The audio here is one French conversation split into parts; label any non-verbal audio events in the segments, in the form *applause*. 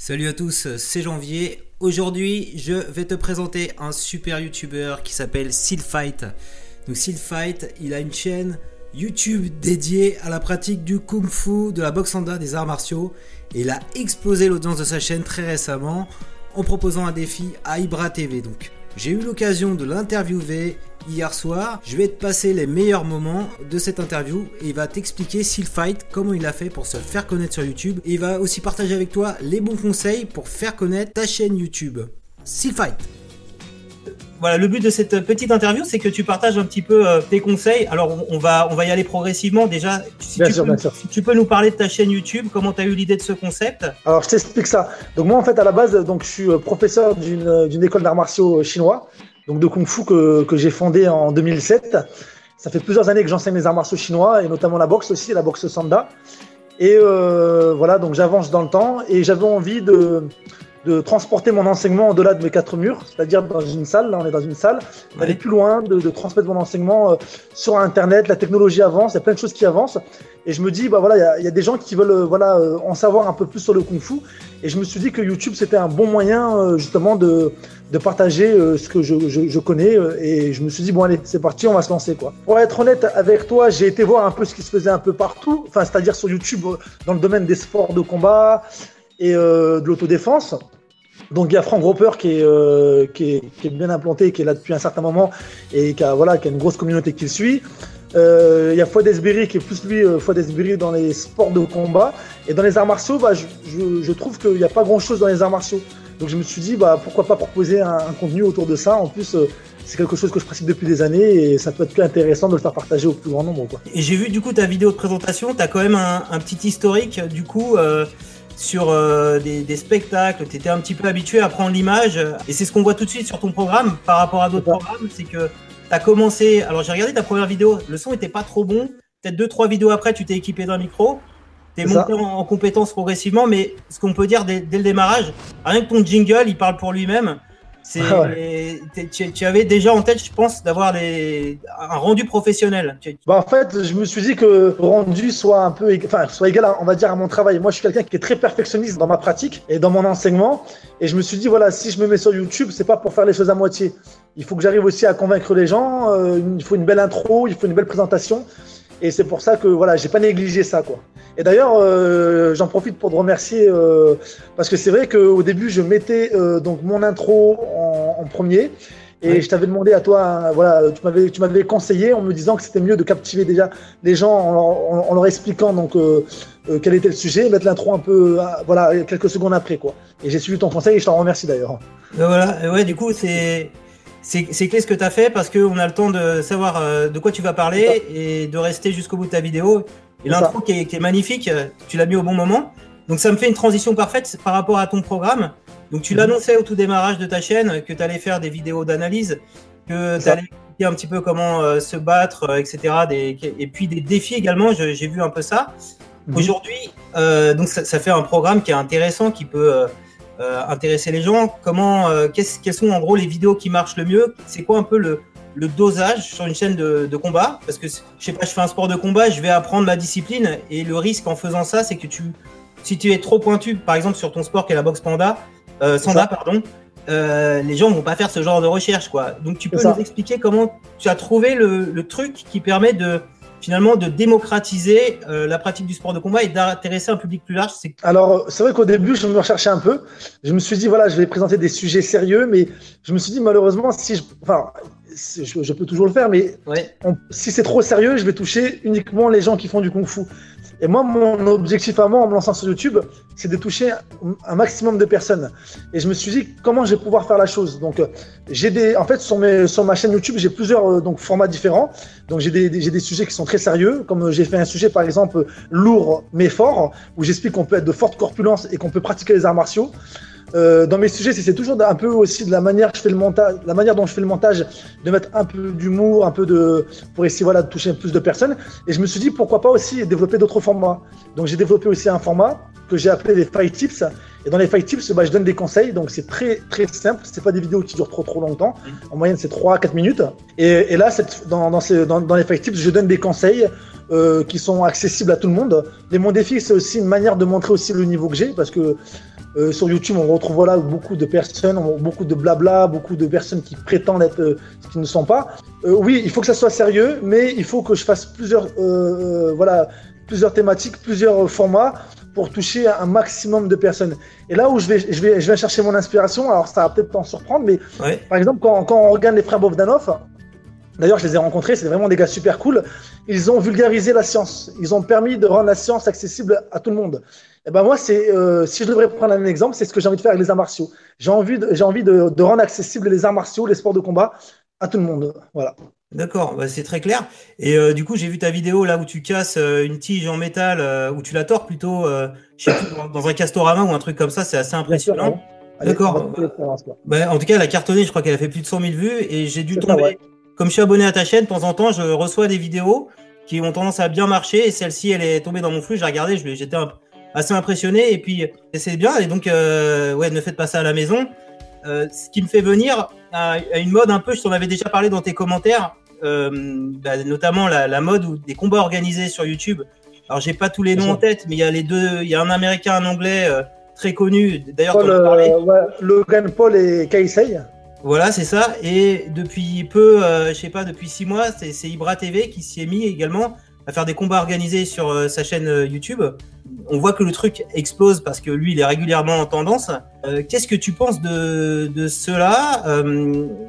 Salut à tous, c'est Janvier. Aujourd'hui, je vais te présenter un super youtubeur qui s'appelle Sealfight. Donc Sealfight, il a une chaîne YouTube dédiée à la pratique du kung fu, de la boxe anda, des arts martiaux. Et il a explosé l'audience de sa chaîne très récemment en proposant un défi à Ibra TV. J'ai eu l'occasion de l'interviewer hier soir. Je vais te passer les meilleurs moments de cette interview et il va t'expliquer s'il fight, comment il a fait pour se faire connaître sur YouTube. Et il va aussi partager avec toi les bons conseils pour faire connaître ta chaîne YouTube. S'il fight voilà, le but de cette petite interview, c'est que tu partages un petit peu euh, tes conseils. Alors, on va, on va y aller progressivement. Déjà, si, tu, peux, si tu peux nous parler de ta chaîne YouTube, comment tu as eu l'idée de ce concept? Alors, je t'explique ça. Donc, moi, en fait, à la base, donc, je suis euh, professeur d'une école d'arts martiaux chinois donc de Kung Fu que, que j'ai fondé en 2007. Ça fait plusieurs années que j'enseigne les arts martiaux chinois et notamment la boxe aussi, la boxe sanda. Et euh, voilà, donc j'avance dans le temps et j'avais envie de, de transporter mon enseignement au-delà de mes quatre murs, c'est-à-dire dans une salle, là on est dans une salle, d'aller plus loin, de, de, transmettre mon enseignement euh, sur Internet, la technologie avance, il y a plein de choses qui avancent. Et je me dis, bah voilà, il y, y, a des gens qui veulent euh, voilà, euh, en savoir un peu plus sur le kung fu. Et je me suis dit que YouTube, c'était un bon moyen justement de, de partager ce que je, je, je, connais. Et je me suis dit, bon allez, c'est parti, on va se lancer. quoi. Pour être honnête avec toi, j'ai été voir un peu ce qui se faisait un peu partout, enfin, c'est-à-dire sur YouTube dans le domaine des sports de combat et de l'autodéfense. Donc il y a Franck Roper qui est, euh, qui est, qui, est, bien implanté, qui est là depuis un certain moment et qui a, voilà, qui a une grosse communauté qui le suit. Euh, il y a Fouad Esbiri qui est plus lui, euh, Fouad dans les sports de combat. Et dans les arts martiaux, bah, je, je, je trouve qu'il n'y a pas grand chose dans les arts martiaux. Donc je me suis dit, bah, pourquoi pas proposer un, un contenu autour de ça. En plus, euh, c'est quelque chose que je pratique depuis des années et ça peut être plus intéressant de le faire partager au plus grand nombre. Quoi. Et j'ai vu du coup ta vidéo de présentation, tu as quand même un, un, petit historique du coup. Euh sur euh, des, des, spectacles, tu étais un petit peu habitué à prendre l'image. Et c'est ce qu'on voit tout de suite sur ton programme par rapport à d'autres programmes. C'est que tu as commencé. Alors, j'ai regardé ta première vidéo, le son n'était pas trop bon. Peut-être deux, trois vidéos après, tu t'es équipé d'un micro. Tu es monté en, en compétences progressivement. Mais ce qu'on peut dire dès, dès, le démarrage, rien que ton jingle, il parle pour lui-même. Ah ouais. tu, tu, avais déjà en tête, je pense, d'avoir les, un rendu professionnel. Bah en fait, je me suis dit que le rendu soit un peu, enfin, soit égal, à, on va dire, à mon travail. Moi, je suis quelqu'un qui est très perfectionniste dans ma pratique et dans mon enseignement. Et je me suis dit, voilà, si je me mets sur YouTube, c'est pas pour faire les choses à moitié. Il faut que j'arrive aussi à convaincre les gens. Euh, il faut une belle intro, il faut une belle présentation. Et c'est pour ça que voilà, j'ai pas négligé ça quoi. Et d'ailleurs, euh, j'en profite pour te remercier euh, parce que c'est vrai qu'au début, je mettais euh, donc mon intro en, en premier. Et oui. je t'avais demandé à toi, voilà, tu m'avais, tu m'avais conseillé en me disant que c'était mieux de captiver déjà les gens en, en, en leur expliquant donc euh, euh, quel était le sujet, et mettre l'intro un peu, voilà, quelques secondes après quoi. Et j'ai suivi ton conseil et je t'en remercie d'ailleurs. Voilà, ouais, du coup c'est c'est clé ce que tu as fait parce qu'on a le temps de savoir euh, de quoi tu vas parler et de rester jusqu'au bout de ta vidéo. Et l'intro qui, qui, est magnifique, tu l'as mis au bon moment. Donc ça me fait une transition parfaite par rapport à ton programme. Donc tu l'annonçais au tout démarrage de ta chaîne que tu allais faire des vidéos d'analyse, que tu allais expliquer un petit peu comment euh, se battre, euh, etc. Des, et puis des défis également, j'ai vu un peu ça. Mmh. Aujourd'hui, euh, donc ça, ça, fait un programme qui est intéressant, qui peut euh, intéresser les gens. Comment, euh, qu quelles sont en gros les vidéos qui marchent le mieux? C'est quoi un peu le, le, dosage sur une chaîne de, de, combat? Parce que je sais pas, je fais un sport de combat, je vais apprendre ma discipline et le risque en faisant ça, c'est que tu, si tu es trop pointu, par exemple sur ton sport qui est la boxe panda, euh, sanda, pardon, euh, les gens vont pas faire ce genre de recherche, quoi. Donc tu peux nous expliquer comment tu as trouvé le, le truc qui permet de finalement de démocratiser euh, la pratique du sport de combat et d'intéresser un public plus large Alors, c'est vrai qu'au début, je me recherchais un peu. Je me suis dit, voilà, je vais présenter des sujets sérieux, mais je me suis dit, malheureusement, si je. Enfin, je, je peux toujours le faire, mais ouais. on, si c'est trop sérieux, je vais toucher uniquement les gens qui font du kung-fu. Et moi, mon objectif à moi, en me lançant sur YouTube, c'est de toucher un maximum de personnes. Et je me suis dit, comment je vais pouvoir faire la chose? Donc, j'ai des, en fait, sur, mes, sur ma chaîne YouTube, j'ai plusieurs euh, donc formats différents. Donc, j'ai des, j'ai des sujets qui sont très sérieux, comme j'ai fait un sujet, par exemple, lourd mais fort, où j'explique qu'on peut être de forte corpulence et qu'on peut pratiquer les arts martiaux. Euh, dans mes sujets, c'est toujours un peu aussi de la manière je fais le montage, la manière dont je fais le montage, de mettre un peu d'humour, un peu de pour essayer voilà de toucher plus de personnes. Et je me suis dit pourquoi pas aussi développer d'autres formats. Donc j'ai développé aussi un format que j'ai appelé les fight tips. Et dans les fight tips, bah, je donne des conseils. Donc c'est très très simple. C'est pas des vidéos qui durent trop trop longtemps. En moyenne, c'est 3-4 minutes. Et, là, dans, dans, dans les fight tips, je donne des conseils euh, qui sont accessibles à tout le monde. Et mon défi, c'est aussi une manière de montrer aussi le niveau que j'ai parce que Euh, sur YouTube, on retrouve voilà, beaucoup de personnes, beaucoup de blabla, beaucoup de personnes qui prétendent être euh, ce qu'ils ne sont pas. Euh, oui, il faut que ça soit sérieux, mais il faut que je fasse plusieurs, voilà, plusieurs thématiques, plusieurs formats pour toucher un maximum de personnes. Et là où je vais, je vais, je vais chercher mon inspiration, alors ça va peut-être t'en surprendre, mais par exemple, quand, quand, on regarde les frères Bovdanov, D'ailleurs, je les ai rencontrés, c'est vraiment des gars super cool. Ils ont vulgarisé la science. Ils ont permis de rendre la science accessible à tout le monde. Et eh ben moi, c'est euh, si je devrais prendre un exemple, c'est ce que j'ai envie de faire avec les arts martiaux. J'ai envie, de, j'ai envie de, de, rendre accessible les arts martiaux, les sports de combat à tout le monde. Voilà. D'accord, bah c'est très clair. Et euh, du coup, j'ai vu ta vidéo là où tu casses euh, une tige en métal, où tu la tords plutôt, dans un castorama ou un truc comme ça, c'est assez impressionnant. D'accord. Bah, en tout cas, elle a cartonné, je crois qu'elle a fait plus de 100 000 vues et j'ai dû tomber comme je suis abonné à ta chaîne, de temps en temps, je reçois des vidéos qui ont tendance à bien marcher. Et celle-ci, elle est tombée dans mon flux. J'ai regardé, j'étais assez impressionné. Et puis, c'est bien. Et donc, euh, ouais, ne faites pas ça à la maison. Euh, ce qui me fait venir à, une mode un peu, je t'en avais déjà parlé dans tes commentaires, euh, bah, notamment la, mode ou des combats organisés sur YouTube. Alors, j'ai pas tous les noms en tête, mais il y a les deux. Il y a un américain, un anglais très connu. D'ailleurs, ouais, Logan Paul et Kaisei. Voilà, c'est ça. Et depuis peu, euh, je sais pas, depuis six mois, c'est Ibra TV qui s'y est mis également à faire des combats organisés sur euh, sa chaîne euh, YouTube. On voit que le truc explose parce que lui, il est régulièrement en tendance. Qu'est-ce que tu penses de, de cela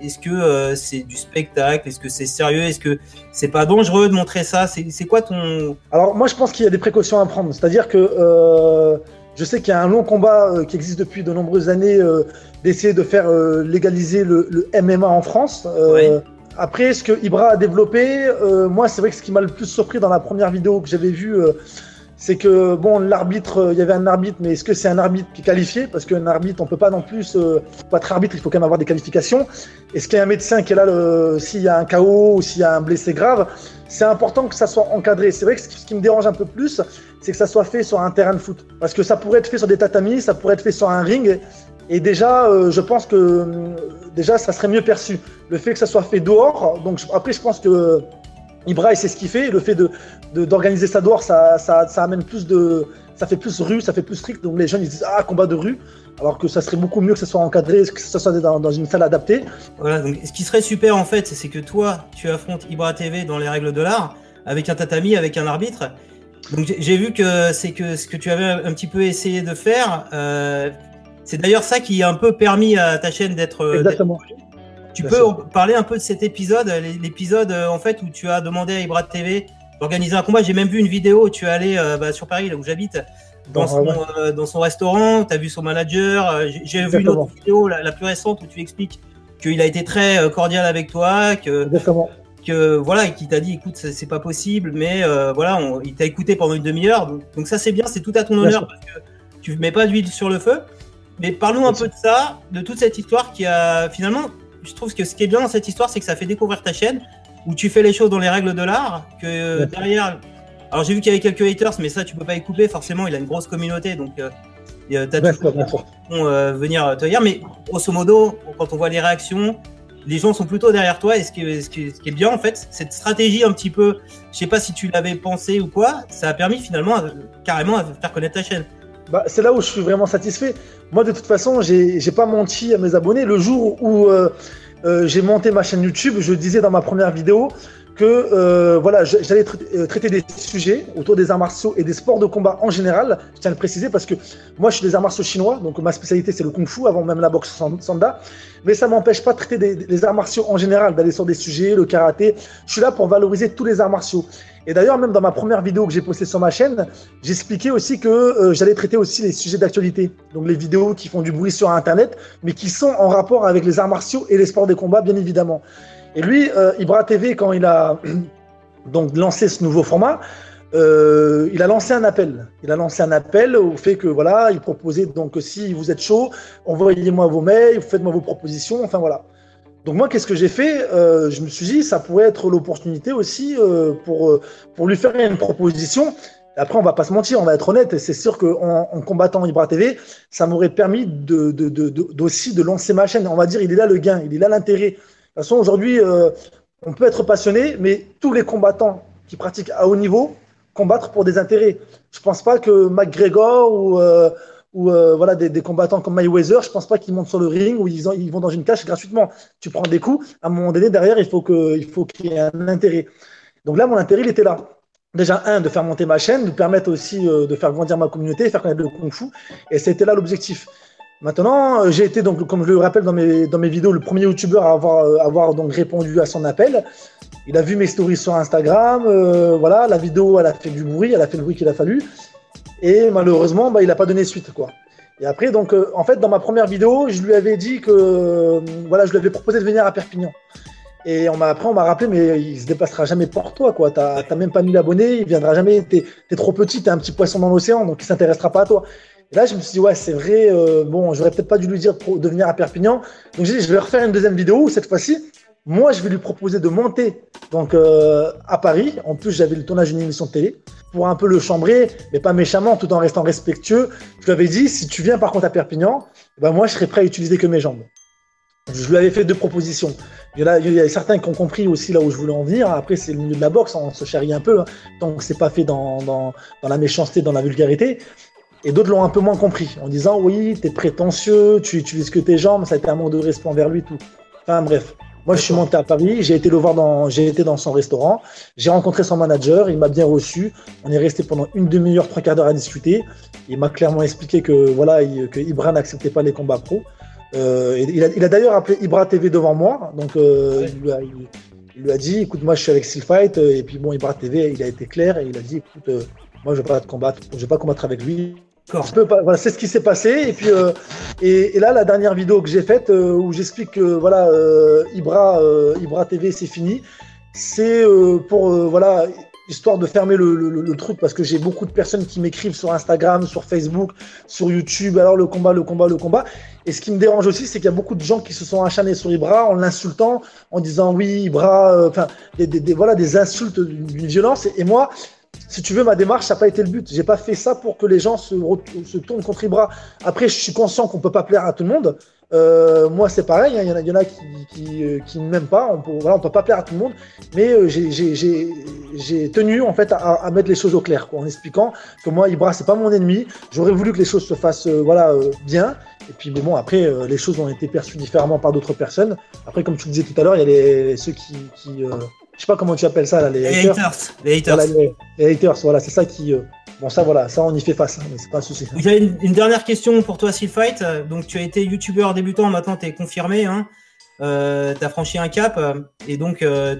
Est-ce que c'est du spectacle Est-ce que c'est sérieux Est-ce que c'est pas dangereux de montrer ça? C'est quoi ton... Alors moi, je pense qu'il y a des précautions à prendre. C'est-à-dire que je sais qu'il y a un long combat qui existe depuis de nombreuses années d'essayer de faire euh, légaliser le, MMA en France. Euh, après, ce que Ibra a développé, euh, moi, c'est vrai que ce qui m'a le plus surpris dans la première vidéo que j'avais vue, c'est que bon, l'arbitre, il y avait un arbitre, mais est-ce que c'est un arbitre qui est qualifié? Parce qu'un arbitre, on peut pas non plus pas être arbitre, il faut quand même avoir des qualifications. Est-ce qu'il y a un médecin qui est là s'il y a un KO ou s'il y a un blessé grave? C'est important que ça soit encadré. C'est vrai que ce qui me dérange un peu plus, c'est que ça soit fait sur un terrain de foot. Parce que ça pourrait être fait sur des tatamis, ça pourrait être fait sur un ring. Et déjà, euh, je pense que euh, déjà, ça serait mieux perçu. Le fait que ça soit fait dehors. Donc après, je pense que Ibra, c'est ce qu'il fait. Le fait de d'organiser ça dehors, ça, ça, ça, amène plus de, ça fait plus rue, ça fait plus strict. Donc les jeunes ils disent ah combat de rue, alors que ça serait beaucoup mieux que ça soit encadré, que ça soit dans, une salle adaptée. Voilà. Ce qui serait super en fait, c'est que toi, tu affrontes Ibra TV dans les règles de l'art avec un tatami, avec un arbitre. Donc j'ai vu que c'est que ce que tu avais un petit peu essayé de faire. Euh, c'est d'ailleurs ça qui a un peu permis à ta chaîne d'être. Euh, Exactement. Tu peux parler un peu de cet épisode, l'épisode euh, en fait où tu as demandé à Ibra TV d'organiser un combat. J'ai même vu une vidéo où tu es allé euh, bah, sur Paris, là où j'habite, dans, son, dans son restaurant. Tu as vu son manager. J'ai vu une autre vidéo, la, plus récente, où tu expliques qu'il a été très cordial avec toi, que, Exactement. Que voilà, qui t'a dit, écoute, c'est pas possible, mais voilà, il t'a écouté pendant une demi-heure. Donc, ça c'est bien, c'est tout à ton honneur parce que tu mets pas d'huile sur le feu. Mais parlons un peu de ça, de toute cette histoire qui a finalement, je trouve que ce qui est bien dans cette histoire, c'est que ça fait découvrir ta chaîne, où tu fais les choses dans les règles de l'art, que derrière. Alors j'ai vu qu'il y avait quelques haters, mais ça tu peux pas y couper, forcément, il a une grosse communauté, donc euh, euh t'as tout euh, venir te dire. Mais grosso modo, quand on voit les réactions, les gens sont plutôt derrière toi, et ce qui, est bien en fait, cette stratégie un petit peu, je sais pas si tu l'avais pensé ou quoi, ça a permis finalement carrément à faire connaître ta chaîne. Bah, c'est là où je suis vraiment satisfait. Moi, de toute façon, j'ai pas menti à mes abonnés. Le jour où euh, euh, j'ai monté ma chaîne YouTube, je disais dans ma première vidéo que euh, voilà, j'allais euh, traiter des sujets autour des arts martiaux et des sports de combat en général. Je tiens à le préciser parce que moi, je suis des arts martiaux chinois, donc ma spécialité c'est le kung-fu avant même la boxe sanda. Mais ça m'empêche pas de traiter des, arts martiaux en général, d'aller sur des sujets, le karaté. Je suis là pour valoriser tous les arts martiaux. Et d'ailleurs, même dans ma première vidéo que j'ai postée sur ma chaîne, j'expliquais aussi que euh, j'allais traiter aussi les sujets d'actualité. Donc les vidéos qui font du bruit sur Internet, mais qui sont en rapport avec les arts martiaux et les sports de combat, bien évidemment. Et lui, euh, Ibra TV, quand il a *clears throat* donc lancé ce nouveau format, euh, il a lancé un appel. Il a lancé un appel au fait que voilà, il proposait donc si vous êtes chaud, envoyez-moi vos mails, faites-moi vos propositions, enfin voilà. Donc moi, qu'est-ce que j'ai fait euh, Je me suis dit, ça pourrait être l'opportunité aussi euh, pour pour lui faire une proposition. Après, on va pas se mentir, on va être honnête. C'est sûr qu'en en combattant Ibra TV, ça m'aurait permis de, de, de, de, de lancer ma chaîne. On va dire, il est là le gain, il est là l'intérêt toute façon, aujourd'hui, euh, on peut être passionné, mais tous les combattants qui pratiquent à haut niveau combattent pour des intérêts. Je ne pense pas que McGregor ou, euh, euh, voilà des, combattants comme Mayweather, je pense pas qu'ils montent sur le ring ou ils, vont dans une cage gratuitement. Tu prends des coups, à un moment donné derrière, il faut qu'il y ait un intérêt. Donc là, mon intérêt, il était là. Déjà un, de faire monter ma chaîne, de permettre aussi de faire grandir ma communauté, faire connaître le kung-fu, et c'était là l'objectif. Maintenant, euh, j'ai été donc, comme je le rappelle dans mes, dans mes vidéos, le premier youtubeur à avoir, avoir donc répondu à son appel. Il a vu mes stories sur Instagram, voilà, la vidéo, elle a fait du bruit, elle a fait le bruit qu'il a fallu. Et malheureusement, bah, il n'a pas donné suite. Quoi. Et après, donc, euh, en fait, dans ma première vidéo, je lui avais dit que euh, voilà, je lui avais proposé de venir à Perpignan. Et on après, on m'a rappelé, mais il se dépassera jamais pour toi, quoi. T'as, même pas mis l'abonné, il viendra jamais. T'es, es trop petit, t'es un petit poisson dans l'océan, donc il s'intéressera pas à toi. Et là, je me suis dit, ouais, c'est vrai. Euh, bon, j'aurais peut-être pas dû lui dire de venir à Perpignan. Donc j'ai dit, je vais refaire une deuxième vidéo cette fois-ci, moi, je vais lui proposer de monter donc à Paris. En plus, j'avais le tournage d'une émission de télé pour un peu le chambrer, mais pas méchamment, tout en restant respectueux. Je lui avais dit, si tu viens par contre à Perpignan, eh ben moi, je serais prêt à utiliser que mes jambes. Je lui avais fait deux propositions. Il y, a, il y a certains qui ont compris aussi là où je voulais en venir. Après, c'est le milieu de la boxe, on se charrie un peu. Hein. Donc, c'est pas fait dans, dans, dans, la méchanceté, dans la vulgarité. Et d'autres l'ont un peu moins compris, en disant oui, t'es prétentieux, tu utilises que tes jambes, ça a été un manque de respect envers lui, tout. Enfin bref. Moi, je suis monté à Paris, j'ai été le voir dans, j'ai été dans son restaurant, j'ai rencontré son manager, il m'a bien reçu. On est resté pendant une demi-heure, trois quarts d'heure à discuter. Il m'a clairement expliqué que voilà, que Ibra n'acceptait pas les combats pro. Euh, il a, il a d'ailleurs appelé Ibra TV devant moi, donc euh, il, lui a, il, lui a, dit, écoute, moi je suis avec Steel Fight, et puis bon, Ibra TV, il a été clair et il a dit, écoute, euh, moi je vais pas te combattre, je vais pas combattre avec lui, voilà, c'est ce qui s'est passé. Et puis, euh, et, là, la dernière vidéo que j'ai faite euh, où j'explique que voilà, euh, Ibra, Ibra TV, c'est fini. C'est pour voilà, histoire de fermer le, truc parce que j'ai beaucoup de personnes qui m'écrivent sur Instagram, sur Facebook, sur YouTube. Alors le combat, le combat, le combat. Et ce qui me dérange aussi, c'est qu'il y a beaucoup de gens qui se sont acharnés sur Ibra en l'insultant, en disant oui, Ibra, enfin, des, voilà, des insultes d'une violence. et moi, si tu veux, ma démarche, ça n'a pas été le but. J'ai pas fait ça pour que les gens se, se tournent contre Ibra. Après, je suis conscient qu'on peut pas plaire à tout le monde. Euh, moi, c'est pareil. Hein. Il y, en a, qui, euh, qui ne m'aiment pas. On peut, voilà, on peut pas plaire à tout le monde. Mais euh, j'ai tenu en fait à, mettre les choses au clair, quoi, en expliquant que moi, Ibra, c'est pas mon ennemi. J'aurais voulu que les choses se fassent, euh, voilà, bien. Et puis, bon, après, les choses ont été perçues différemment par d'autres personnes. Après, comme tu le disais tout à l'heure, il y a les, ceux qui, qui je sais pas comment tu appelles ça là, les, haters. Les haters. Voilà, les, haters, voilà, c'est ça qui. Euh, bon, ça, voilà, ça, on y fait face, hein, mais c'est pas un souci. J'ai une, dernière question pour toi, Fight. Donc, tu as été youtubeur débutant, maintenant tu es confirmé. Hein. Euh, tu as franchi un cap et donc euh,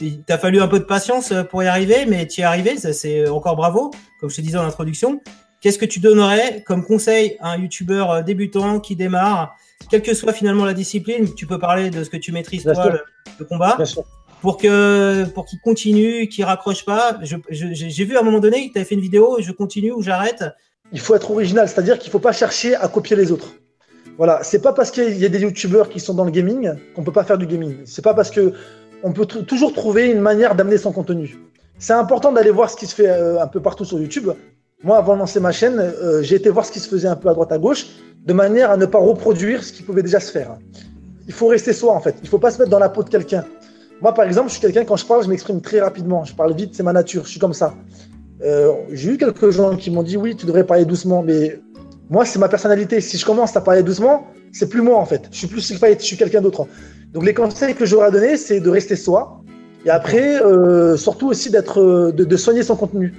il t'a fallu un peu de patience pour y arriver, mais tu y es arrivé, c'est encore bravo, comme je te disais en introduction. Qu'est-ce que tu donnerais comme conseil à un youtubeur débutant qui démarre, quelle que soit finalement la discipline Tu peux parler de ce que tu maîtrises, toi, le, combat. Bien sûr pour que pour qu'il continue, qu'il raccroche pas. J'ai vu à un moment donné tu avais fait une vidéo, je continue ou j'arrête. Il faut être original, c'est-à-dire qu'il faut pas chercher à copier les autres. Voilà, c'est pas parce qu'il y a des youtubeurs qui sont dans le gaming qu'on peut pas faire du gaming. C'est pas parce que on peut toujours trouver une manière d'amener son contenu. C'est important d'aller voir ce qui se fait euh, un peu partout sur YouTube. Moi, avant de lancer ma chaîne, euh, j'ai été voir ce qui se faisait un peu à droite à gauche, de manière à ne pas reproduire ce qui pouvait déjà se faire. Il faut rester soi en fait. Il faut pas se mettre dans la peau de quelqu'un. Moi, par exemple, je suis quelqu'un, quand je parle, je m'exprime très rapidement. Je parle vite, c'est ma nature. Je suis comme ça. Euh, j'ai eu quelques gens qui m'ont dit oui, tu devrais parler doucement, mais moi, c'est ma personnalité. Si je commence à parler doucement, c'est plus moi en fait. Je suis plus je suis quelqu'un d'autre. Donc, les conseils que j'aurais à donner, c'est de rester soi. Et après, euh, surtout aussi d'être, de, soigner son contenu.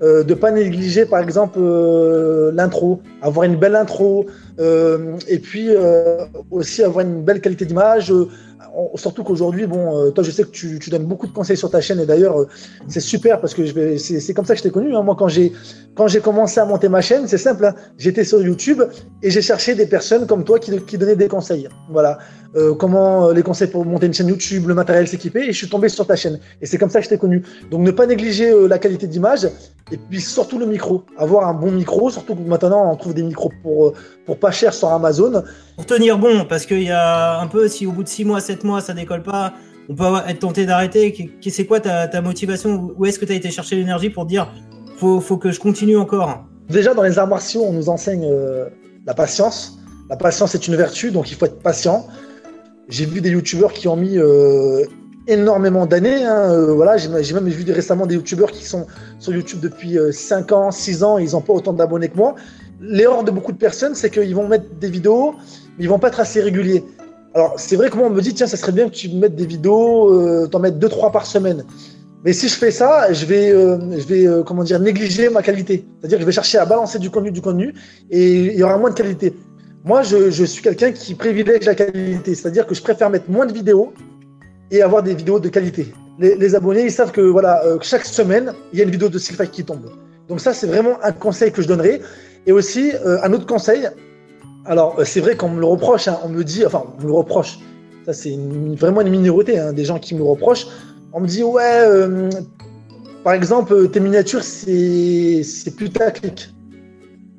Euh, de pas négliger par exemple euh, l'intro, avoir une belle intro, et puis aussi avoir une belle qualité d'image, surtout qu'aujourd'hui, bon, euh, toi, je sais que tu, donnes beaucoup de conseils sur ta chaîne et d'ailleurs, euh, c'est super parce que c'est comme ça que je t'ai connu. Hein. Moi, quand j'ai quand j'ai commencé à monter ma chaîne, c'est simple. Hein. J'étais sur YouTube et j'ai cherché des personnes comme toi qui, donnaient des conseils. Voilà, euh, comment les conseils pour monter une chaîne YouTube, le matériel s'équiper, et je suis tombé sur ta chaîne. Et c'est comme ça que je t'ai connu. Donc, ne pas négliger la qualité d'image et puis surtout le micro. Avoir un bon micro, surtout que maintenant on trouve des micros pour pour pas cher sur Amazon. Pour tenir bon, parce qu'il y a un peu, si au bout de 6 mois, 7 mois, ça décolle pas, on peut être tenté d'arrêter. C'est quoi ta, motivation? Où est-ce que tu as été chercher l'énergie pour dire faut, faut que je continue encore? Déjà, dans les arts martiaux, on nous enseigne euh, la patience. La patience est une vertu, donc il faut être patient. J'ai vu des youtubeurs qui ont mis euh, énormément d'années. Hein, euh, voilà, j'ai même vu récemment des youtubeurs qui sont sur YouTube depuis 5 ans, 6 ans, ils n'ont pas autant d'abonnés que moi. l'erreur de beaucoup de personnes, c'est qu'ils vont mettre des vidéos, ils vont pas être assez réguliers. Alors, c'est vrai que moi, on me dit, tiens, ça serait bien que tu mettes des vidéos, euh, t'en mettes deux, trois par semaine. Mais si je fais ça, je vais, euh, je euh, négliger ma qualité. C'est-à-dire que je vais chercher à balancer du contenu, du contenu, et il y aura moins de qualité. Moi, je, suis quelqu'un qui privilège la qualité. C'est-à-dire que je préfère mettre moins de vidéos et avoir des vidéos de qualité. Les, abonnés, ils savent que voilà, chaque semaine, il y a une vidéo de Sylphac qui tombe. Donc ça, c'est vraiment un conseil que je donnerai. Et aussi, un autre conseil, alors euh, c'est vrai qu'on me le reproche, hein, on me dit, enfin, on me le reproche, ça c'est une- vraiment une minorité, hein, des gens qui me le reprochent. On me dit, ouais, euh, par exemple, euh, tes miniatures, c'est c'est putaclic.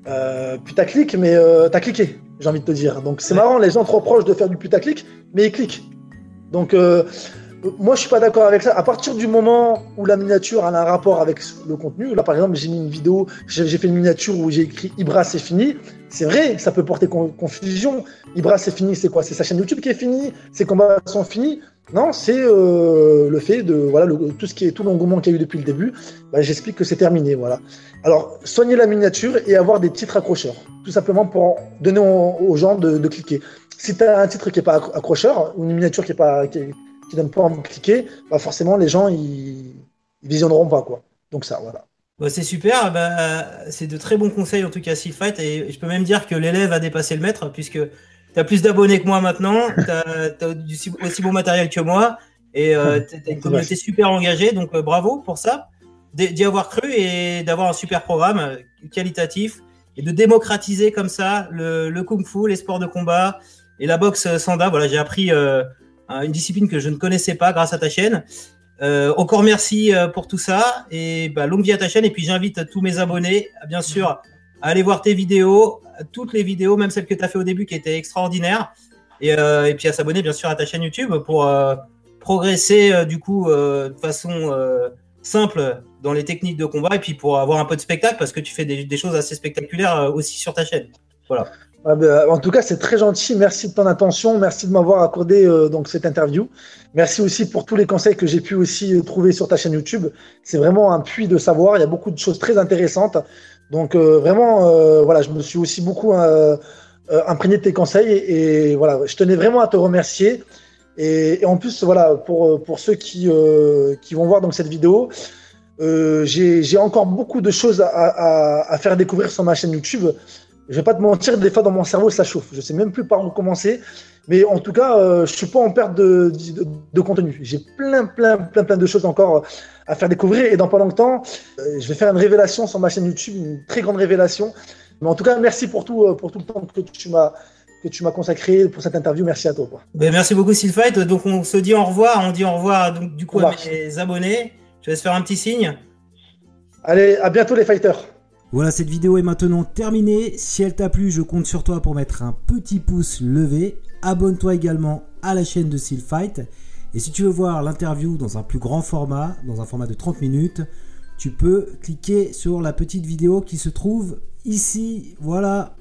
Euh, putaclic, mais euh, t'as cliqué, j'ai envie de te dire. Donc c'est Ouais. marrant, les gens te reprochent de faire du putaclic, mais ils cliquent. Donc euh, moi, je suis pas d'accord avec ça. À partir du moment où la miniature a un rapport avec le contenu, là par exemple, j'ai mis une vidéo, j'ai fait une miniature où j'ai écrit Ibra, c'est fini. C'est vrai, ça peut porter con- confusion. Ibra, c'est fini, c'est quoi? C'est sa chaîne YouTube qui est finie? Ses combats sont finis? Non, c'est euh, le fait de voilà tout ce qui est tout l'engouement qu'il y a eu depuis le début. Bah, J'explique que c'est terminé, voilà. Alors, soigner la miniature et avoir des titres accrocheurs, tout simplement pour donner aux, gens de, cliquer. Si tu as un titre qui est pas accro- accrocheur ou une miniature qui est pas qui donne pas cliquer, bah forcément les gens ils, ils visionneront pas quoi. Donc ça, voilà. Bah, c'est super, bah, c'est de très bons conseils en tout cas Seafight et je peux même dire que l'élève a dépassé le maître puisque tu as plus d'abonnés que moi maintenant, tu as, du si- aussi bon matériel que moi et euh, tu as une communauté super engagée donc euh, bravo pour ça, d'y avoir cru et d'avoir un super programme euh, qualitatif et de démocratiser comme ça le, le kung fu, les sports de combat et la boxe euh, sanda. Voilà, j'ai appris euh, une discipline que je ne connaissais pas grâce à ta chaîne. Euh, encore merci euh, pour tout ça et bah, longue vie à ta chaîne et puis j'invite tous mes abonnés bien sûr à aller voir tes vidéos, toutes les vidéos, même celles que tu as fait au début qui étaient extraordinaires et, euh, et puis à s'abonner bien sûr à ta chaîne YouTube pour euh, progresser euh, du coup euh, de façon simple dans les techniques de combat et puis pour avoir un peu de spectacle parce que tu fais des, choses assez spectaculaires aussi sur ta chaîne. Voilà. Ah bah, en tout cas, c'est très gentil. Merci de ton attention. Merci de m'avoir accordé euh, donc cette interview. Merci aussi pour tous les conseils que j'ai pu aussi euh, trouver sur ta chaîne YouTube. C'est vraiment un puits de savoir. Il y a beaucoup de choses très intéressantes. Donc euh, vraiment, euh, voilà, je me suis aussi beaucoup euh, euh, imprégné de tes conseils et, voilà, je tenais vraiment à te remercier. Et, en plus, voilà, pour, pour ceux qui, euh, qui vont voir donc cette vidéo, euh, j'ai encore beaucoup de choses à, à faire découvrir sur ma chaîne YouTube. Je vais pas te mentir, des fois dans mon cerveau ça chauffe. Je sais même plus par où commencer. Mais en tout cas, euh, je suis pas en perte de, de, de contenu. J'ai plein, plein, plein, plein de choses encore à faire découvrir. Et dans pas longtemps, euh, je vais faire une révélation sur ma chaîne YouTube, une très grande révélation. Mais en tout cas, merci pour tout, euh, pour tout le temps que tu m'as que tu m'as consacré pour cette interview. Merci à toi. Quoi. Ben, merci beaucoup Sylfight. Donc on se dit au revoir. On dit au revoir donc, du coup à mes abonnés. Je vais se faire un petit signe. Allez, à bientôt les fighters. Voilà, cette vidéo est maintenant terminée. Si elle t'a plu, je compte sur toi pour mettre un petit pouce levé. Abonne-toi également à la chaîne de Sealfight. Et si tu veux voir l'interview dans un plus grand format, dans un format de 30 minutes, tu peux cliquer sur la petite vidéo qui se trouve ici. Voilà.